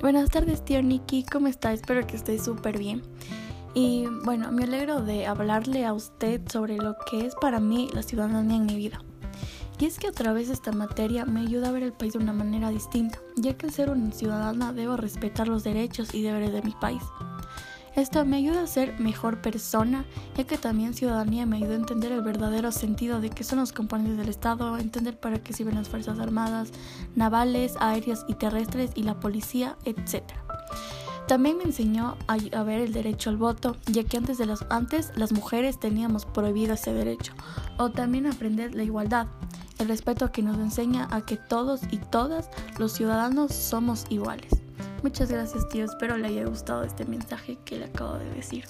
Buenas tardes, tío Nikki, ¿cómo está? Espero que esté súper bien. Y bueno, me alegro de hablarle a usted sobre lo que es para mí la ciudadanía en mi vida. Y es que a través de esta materia me ayuda a ver el país de una manera distinta, ya que al ser una ciudadana debo respetar los derechos y deberes de mi país. Esto me ayuda a ser mejor persona, ya que también ciudadanía me ayuda a entender el verdadero sentido de qué son los componentes del Estado, entender para qué sirven las Fuerzas Armadas, navales, aéreas y terrestres y la policía, etc. También me enseñó a, ver el derecho al voto, ya que antes, de las, antes las mujeres teníamos prohibido ese derecho, o también aprender la igualdad, el respeto que nos enseña a que todos y todas los ciudadanos somos iguales. Muchas gracias tío, espero le haya gustado este mensaje que le acabo de decir.